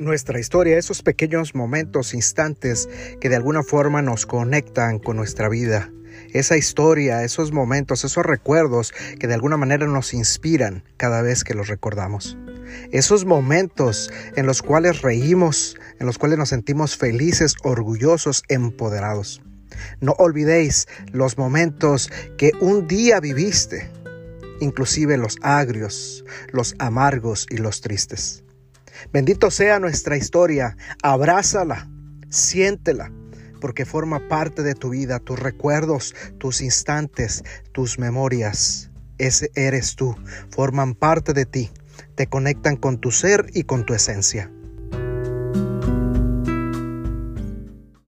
Nuestra historia, esos pequeños momentos, instantes que de alguna forma nos conectan con nuestra vida. Esa historia, esos momentos, esos recuerdos que de alguna manera nos inspiran cada vez que los recordamos. Esos momentos en los cuales reímos, en los cuales nos sentimos felices, orgullosos, empoderados. No olvidéis los momentos que un día viviste, inclusive los agrios, los amargos y los tristes. Bendito sea nuestra historia, abrázala, siéntela, porque forma parte de tu vida, tus recuerdos, tus instantes, tus memorias. Ese eres tú, forman parte de ti, te conectan con tu ser y con tu esencia.